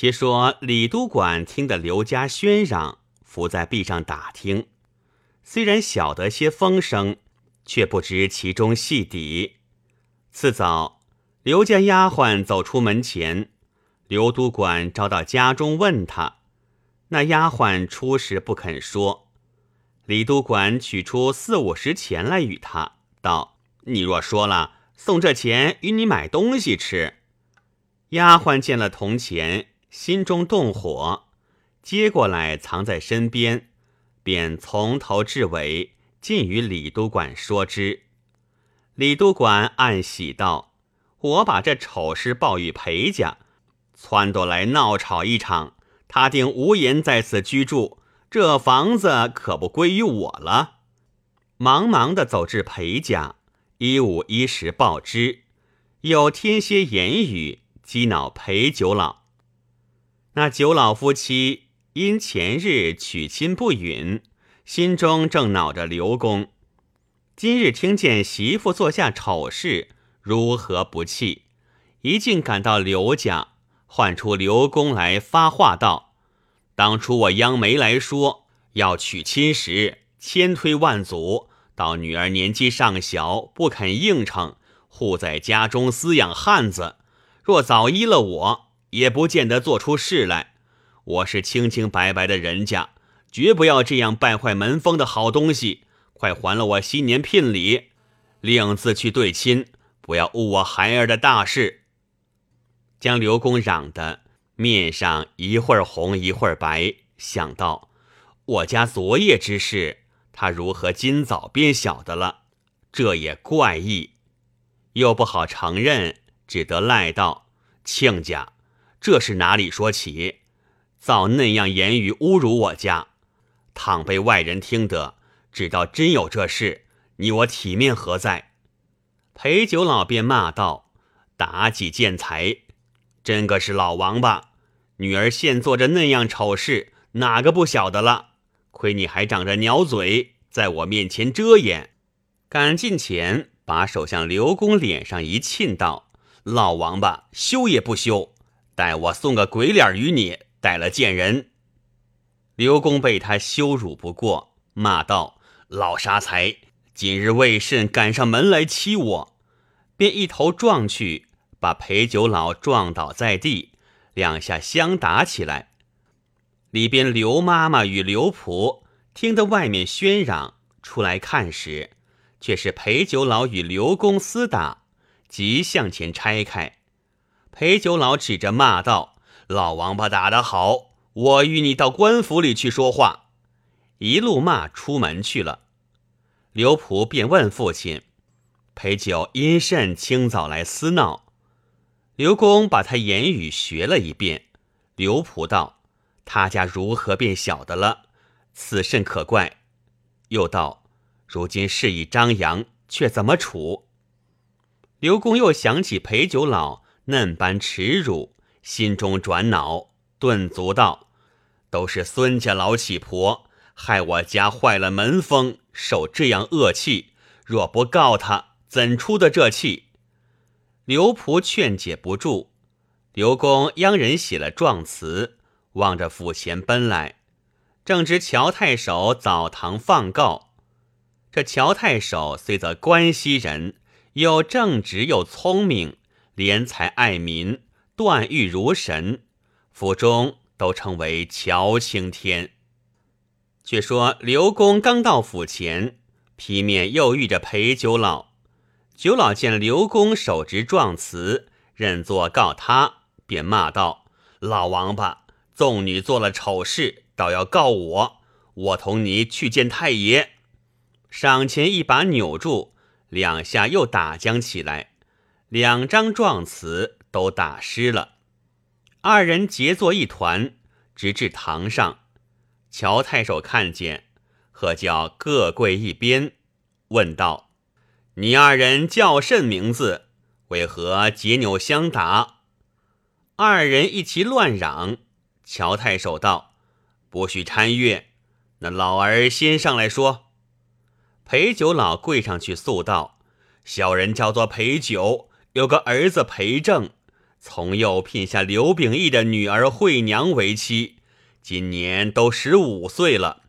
且说李都管听得刘家喧嚷，伏在壁上打听，虽然晓得些风声，却不知其中细底。次早，刘家丫鬟走出门前，刘都管招到家中问他，那丫鬟初时不肯说。李都管取出四五十钱来与他道：“你若说了，送这钱与你买东西吃。”丫鬟见了铜钱。心中动火，接过来藏在身边，便从头至尾尽与李都管说之。李都管暗喜道：“我把这丑事报与裴家，撺掇来闹吵一场，他定无颜在此居住，这房子可不归于我了。”忙忙的走至裴家，一五一十报之，又添些言语激恼裴九老。那九老夫妻因前日娶亲不允，心中正恼着刘公。今日听见媳妇做下丑事，如何不气？一进赶到刘家，唤出刘公来发话道：“当初我央媒来说要娶亲时，千推万阻，到女儿年纪尚小，不肯应承，护在家中饲养汉子。若早依了我。”也不见得做出事来。我是清清白白的人家，绝不要这样败坏门风的好东西。快还了我新年聘礼，另自去对亲，不要误我孩儿的大事。将刘公嚷得面上一会儿红一会儿白，想到我家昨夜之事，他如何今早便晓得了？这也怪异，又不好承认，只得赖道：“亲家。”这是哪里说起？造那样言语侮辱我家，倘被外人听得，知道真有这事，你我体面何在？裴九老便骂道：“妲己见财，真个是老王八！女儿现做着那样丑事，哪个不晓得了？亏你还长着鸟嘴，在我面前遮掩。”赶近前，把手向刘公脸上一沁，道：“老王八，羞也不羞！”待我送个鬼脸与你，逮了贱人。刘公被他羞辱不过，骂道：“老杀财，今日为甚赶上门来欺我？”便一头撞去，把裴九老撞倒在地，两下相打起来。里边刘妈妈与刘仆听得外面喧嚷，出来看时，却是裴九老与刘公厮打，即向前拆开。裴九老指着骂道：“老王八打得好！我与你到官府里去说话。”一路骂出门去了。刘璞便问父亲：“裴九因甚清早来厮闹？”刘公把他言语学了一遍。刘璞道：“他家如何便晓得了？此甚可怪？”又道：“如今事已张扬，却怎么处？”刘公又想起裴九老。嫩般耻辱，心中转恼，顿足道：“都是孙家老乞婆，害我家坏了门风，受这样恶气。若不告他，怎出的这气？”刘仆劝解不住，刘公央人写了状词，望着府前奔来。正值乔太守澡堂放告，这乔太守虽则关西人，又正直又聪明。怜才爱民，断狱如神，府中都称为乔青天。却说刘公刚到府前，劈面又遇着裴九老。九老见刘公手执状词，认作告他，便骂道：“老王八，纵女做了丑事，倒要告我！我同你去见太爷。”上前一把扭住，两下又打将起来。两张状词都打湿了，二人结作一团，直至堂上。乔太守看见，喝叫各跪一边，问道：“你二人叫甚名字？为何结扭相打？”二人一齐乱嚷。乔太守道：“不许参阅，那老儿先上来说。”裴九老跪上去诉道：“小人叫做裴九。”有个儿子裴正，从幼聘下刘秉义的女儿惠娘为妻，今年都十五岁了。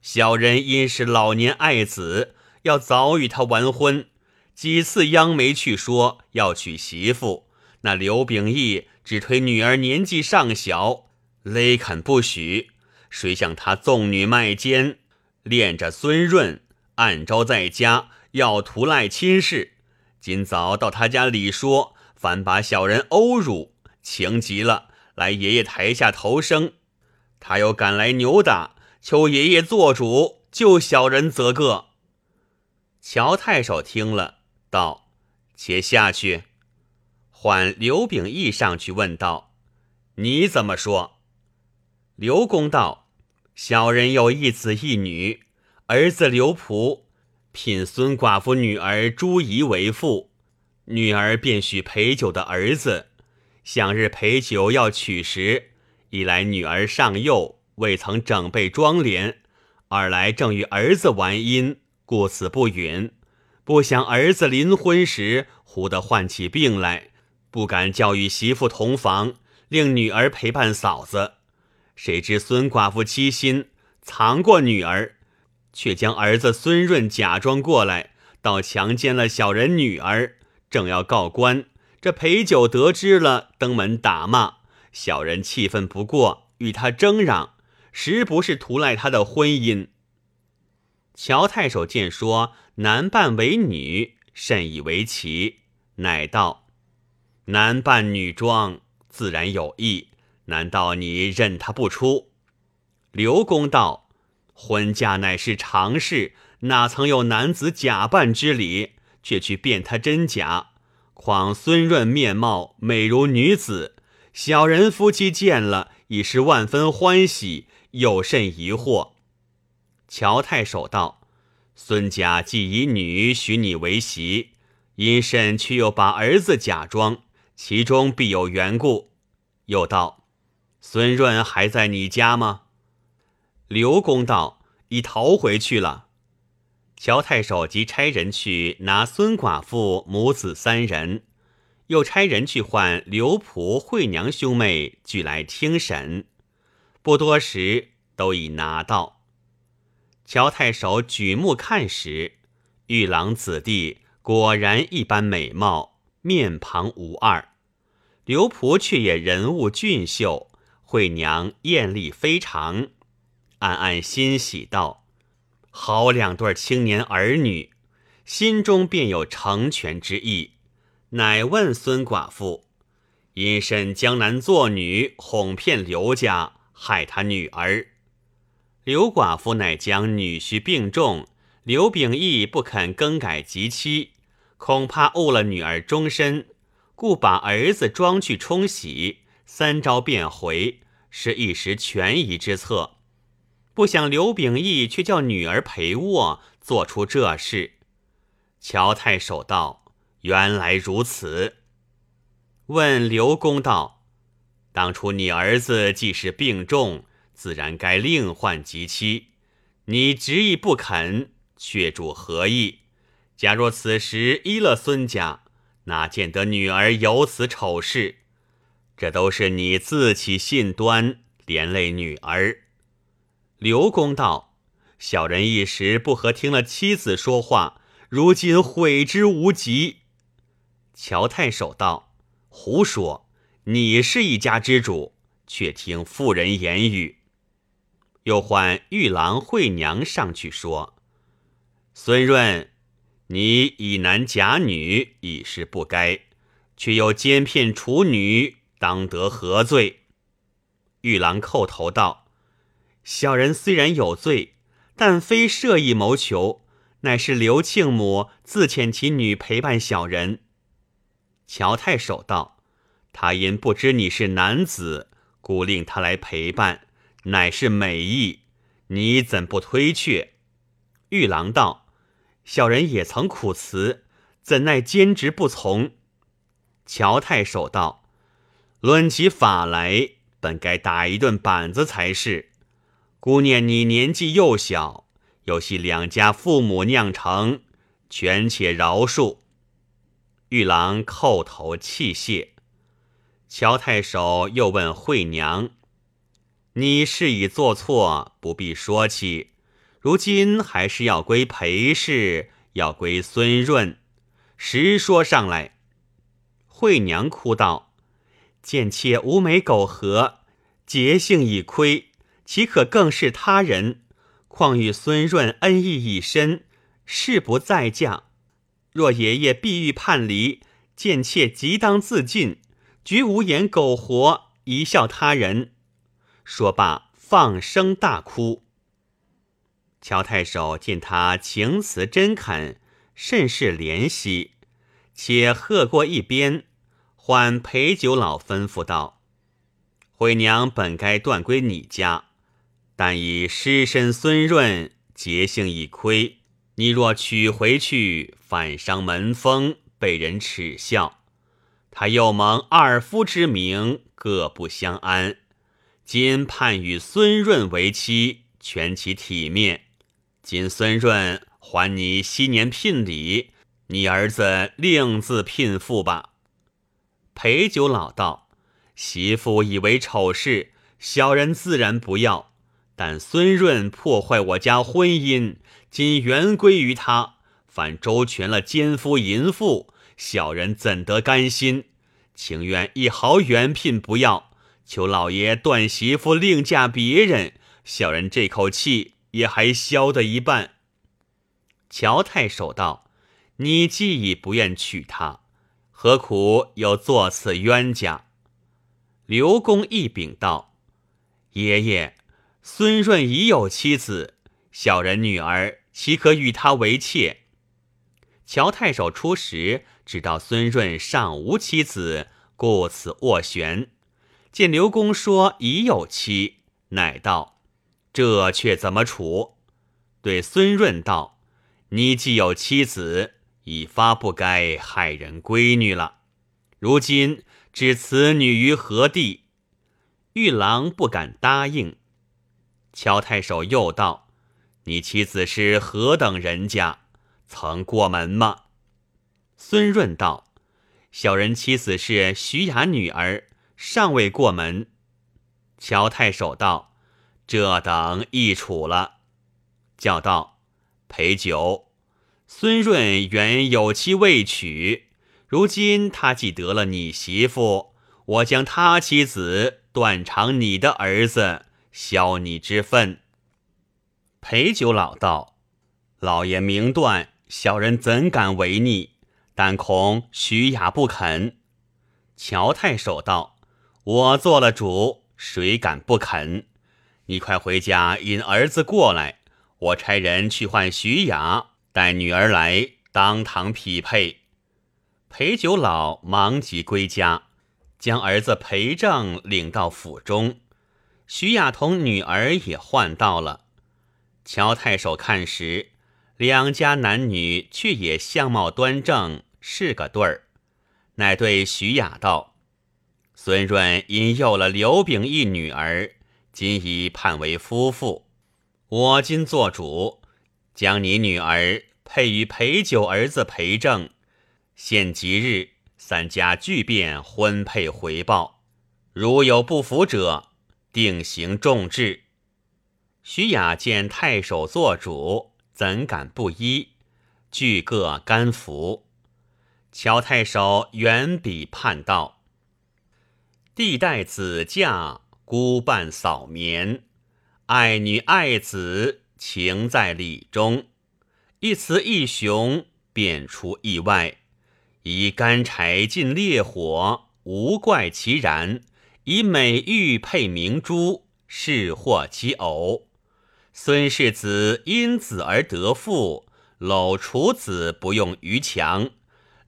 小人因是老年爱子，要早与他完婚，几次央媒去说要娶媳妇，那刘秉义只推女儿年纪尚小，勒肯不许。谁想他纵女卖奸，恋着孙润，暗招在家要图赖亲事。今早到他家里说，反把小人殴辱，情急了，来爷爷台下投生。他又赶来扭打，求爷爷做主，救小人则个。乔太守听了，道：“且下去。”唤刘秉义上去问道：“你怎么说？”刘公道：“小人有一子一女，儿子刘璞聘孙寡妇女儿朱怡为妇，女儿便许陪酒的儿子。向日陪酒要娶时，一来女儿尚幼，未曾整备妆奁；二来正与儿子玩音，故此不允。不想儿子临婚时，忽得患起病来，不敢叫与媳妇同房，令女儿陪伴嫂子。”谁知孙寡妇欺心，藏过女儿，却将儿子孙润假装过来，倒强奸了小人女儿。正要告官，这陪酒得知了，登门打骂。小人气愤不过，与他争嚷，实不是图赖他的婚姻。乔太守见说男扮为女，甚以为奇，乃道：“男扮女装，自然有意。”难道你认他不出？刘公道：“婚嫁乃是常事，哪曾有男子假扮之理？却去辨他真假。况孙润面貌美如女子，小人夫妻见了已是万分欢喜，有甚疑惑？”乔太守道：“孙家既以女许你为媳，因甚却又把儿子假装？其中必有缘故。”又道。孙润还在你家吗？刘公道已逃回去了。乔太守即差人去拿孙寡妇母子三人，又差人去唤刘仆、惠娘兄妹俱来听审。不多时，都已拿到。乔太守举目看时，玉郎子弟果然一般美貌，面庞无二。刘仆却也人物俊秀。惠娘艳丽非常，暗暗欣喜道：“好两对青年儿女，心中便有成全之意。”乃问孙寡妇：“因甚江南做女，哄骗刘家，害他女儿？”刘寡妇乃将女婿病重，刘秉义不肯更改吉期，恐怕误了女儿终身，故把儿子装去冲喜。三朝便回，是一时权宜之策。不想刘秉义却叫女儿陪卧，做出这事。乔太守道：“原来如此。”问刘公道：“当初你儿子既是病重，自然该另换吉妻。你执意不肯，却主何意？假若此时依了孙家，哪见得女儿有此丑事？”这都是你自起信端，连累女儿。刘公道：“小人一时不和听了妻子说话，如今悔之无及。”乔太守道：“胡说！你是一家之主，却听妇人言语。”又唤玉郎惠娘上去说：“孙润，你以男假女，已是不该，却又奸骗处女。”当得何罪？玉郎叩头道：“小人虽然有罪，但非设意谋求，乃是刘庆母自遣其女陪伴小人。”乔太守道：“他因不知你是男子，故令他来陪伴，乃是美意，你怎不推却？”玉郎道：“小人也曾苦辞，怎奈坚持不从？”乔太守道。论起法来，本该打一顿板子才是。姑念你年纪幼小，又系两家父母酿成，权且饶恕。玉郎叩头泣谢。乔太守又问惠娘：“你是已做错，不必说起。如今还是要归裴氏，要归孙润，实说上来。”惠娘哭道：“贱妾无美苟合，节性已亏，岂可更是他人？况与孙润恩义已深，誓不再嫁。若爷爷必欲叛离，贱妾即当自尽。”绝无言苟活，贻笑他人。说罢，放声大哭。乔太守见他情辞真恳，甚是怜惜，且喝过一边，唤陪酒老吩咐道：“惠娘本该断归你家，但以尸身孙润，节性已亏，你若娶回去，反伤门风，被人耻笑。”他又蒙二夫之名，各不相安。今盼与孙润为妻，全其体面。今孙润还你昔年聘礼，你儿子另自聘妇吧。陪酒老道：媳妇以为丑事，小人自然不要。但孙润破坏我家婚姻，今原归于他，反周全了奸夫淫妇。小人怎得甘心？情愿一毫原聘不要，求老爷断媳妇另嫁别人。小人这口气也还消得一半。乔太守道：“你既已不愿娶她，何苦又做此冤家？”刘公一禀道：“爷爷，孙润已有妻子，小人女儿岂可与他为妾？”乔太守初时。知道孙润尚无妻子，故此斡旋。见刘公说已有妻，乃道：“这却怎么处？”对孙润道：“你既有妻子，已发不该害人闺女了。如今置此女于何地？”玉郎不敢答应。乔太守又道：“你妻子是何等人家？曾过门吗？”孙润道：“小人妻子是徐雅女儿，尚未过门。”乔太守道：“这等易处了。”叫道：“陪酒。孙润原有妻未娶，如今他既得了你媳妇，我将他妻子断肠你的儿子，消你之愤。”陪酒老道：“老爷明断，小人怎敢违逆？”但恐徐雅不肯。乔太守道：“我做了主，谁敢不肯？你快回家引儿子过来，我差人去唤徐雅，带女儿来当堂匹配。”裴九老忙急归家，将儿子裴正领到府中。徐雅同女儿也换到了。乔太守看时，两家男女却也相貌端正。是个对儿，乃对徐雅道：“孙润因诱了刘炳义女儿，今已判为夫妇。我今做主，将你女儿配与陪酒儿子陪正。现即日，三家俱变婚配回报。如有不服者，定行重治。”徐雅见太守做主，怎敢不依？俱各甘服。乔太守远笔叛道：“帝待子嫁，孤伴扫眠；爱女爱子，情在理中。一雌一雄，便出意外。以干柴进烈火，无怪其然；以美玉配明珠，是祸其偶。孙氏子因子而得父，搂楚子不用于墙。”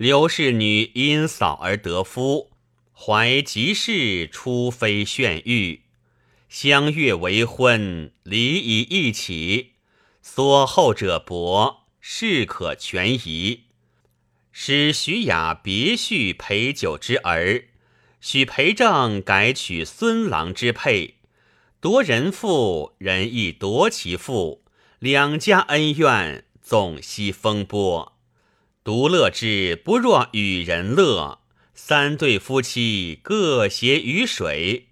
刘氏女因嫂而得夫，怀吉氏出非炫玉，相悦为婚，礼以一起。所后者薄，事可全疑。使徐雅别续陪酒之儿，许裴正改娶孙郎之配，夺人妇，人亦夺其妇，两家恩怨纵息风波。独乐之不若与人乐，三对夫妻各携雨水，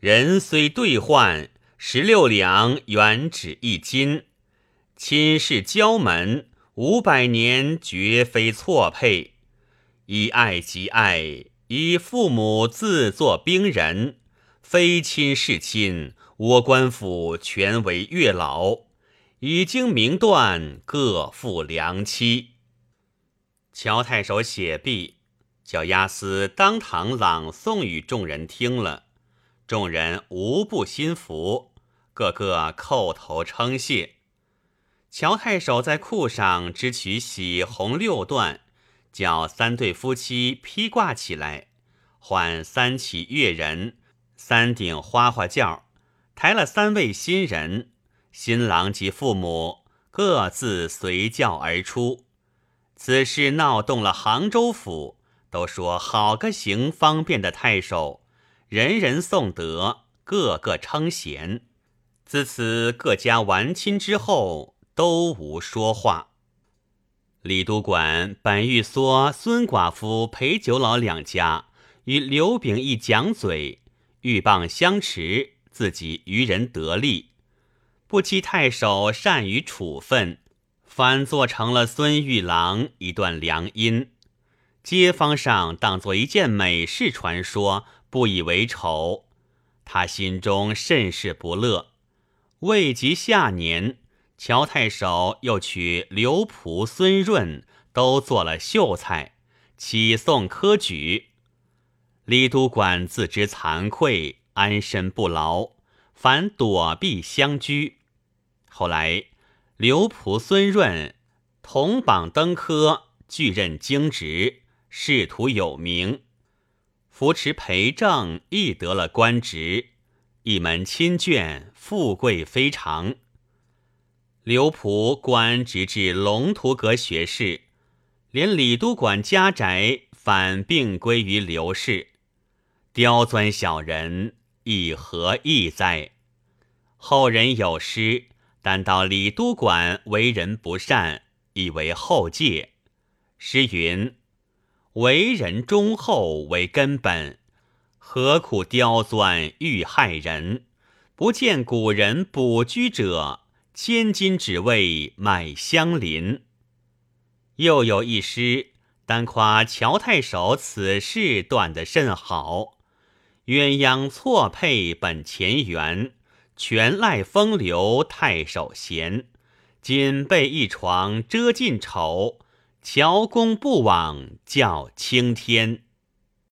人虽兑换，十六两原只一金。亲事交门，五百年绝非错配。以爱及爱，以父母自作兵人，非亲是亲。我官府全为月老，已经明断，各负良妻。乔太守写毕。叫押司当堂朗诵与众人听了，众人无不心服，个个叩头称谢。乔太守在库上只取喜红六段，叫三对夫妻披挂起来，换三起乐人，三顶花花轿，抬了三位新人，新郎及父母各自随轿而出。此事闹动了杭州府。都说好个行方便的太守，人人颂德，个个称贤。自此各家完亲之后，都无说话。李都管本欲唆孙寡妇、裴九老两家与刘秉义讲嘴，鹬蚌相持，自己渔人得利。不期太守善于处分，反做成了孙玉郎一段良姻。街坊上当作一件美事传说，不以为丑。他心中甚是不乐。未及下年，乔太守又娶刘仆、孙润，都做了秀才，起送科举。李都管自知惭愧，安身不牢，反躲避相居。后来，刘仆、孙润同榜登科，俱任京职。仕途有名，扶持裴政亦得了官职，一门亲眷，富贵非常。刘璞官直至龙图阁学士，连李都管家宅反并归于刘氏。刁钻小人，亦何意哉？后人有诗，但道李都管为人不善，以为后戒。诗云。为人忠厚为根本，何苦刁钻欲害人？不见古人卜居者，千金只为买香邻。又有一诗，单夸乔太守此事断得甚好。鸳鸯错配本前缘，全赖风流太守贤。今被一床遮尽丑。乔公不往叫青天。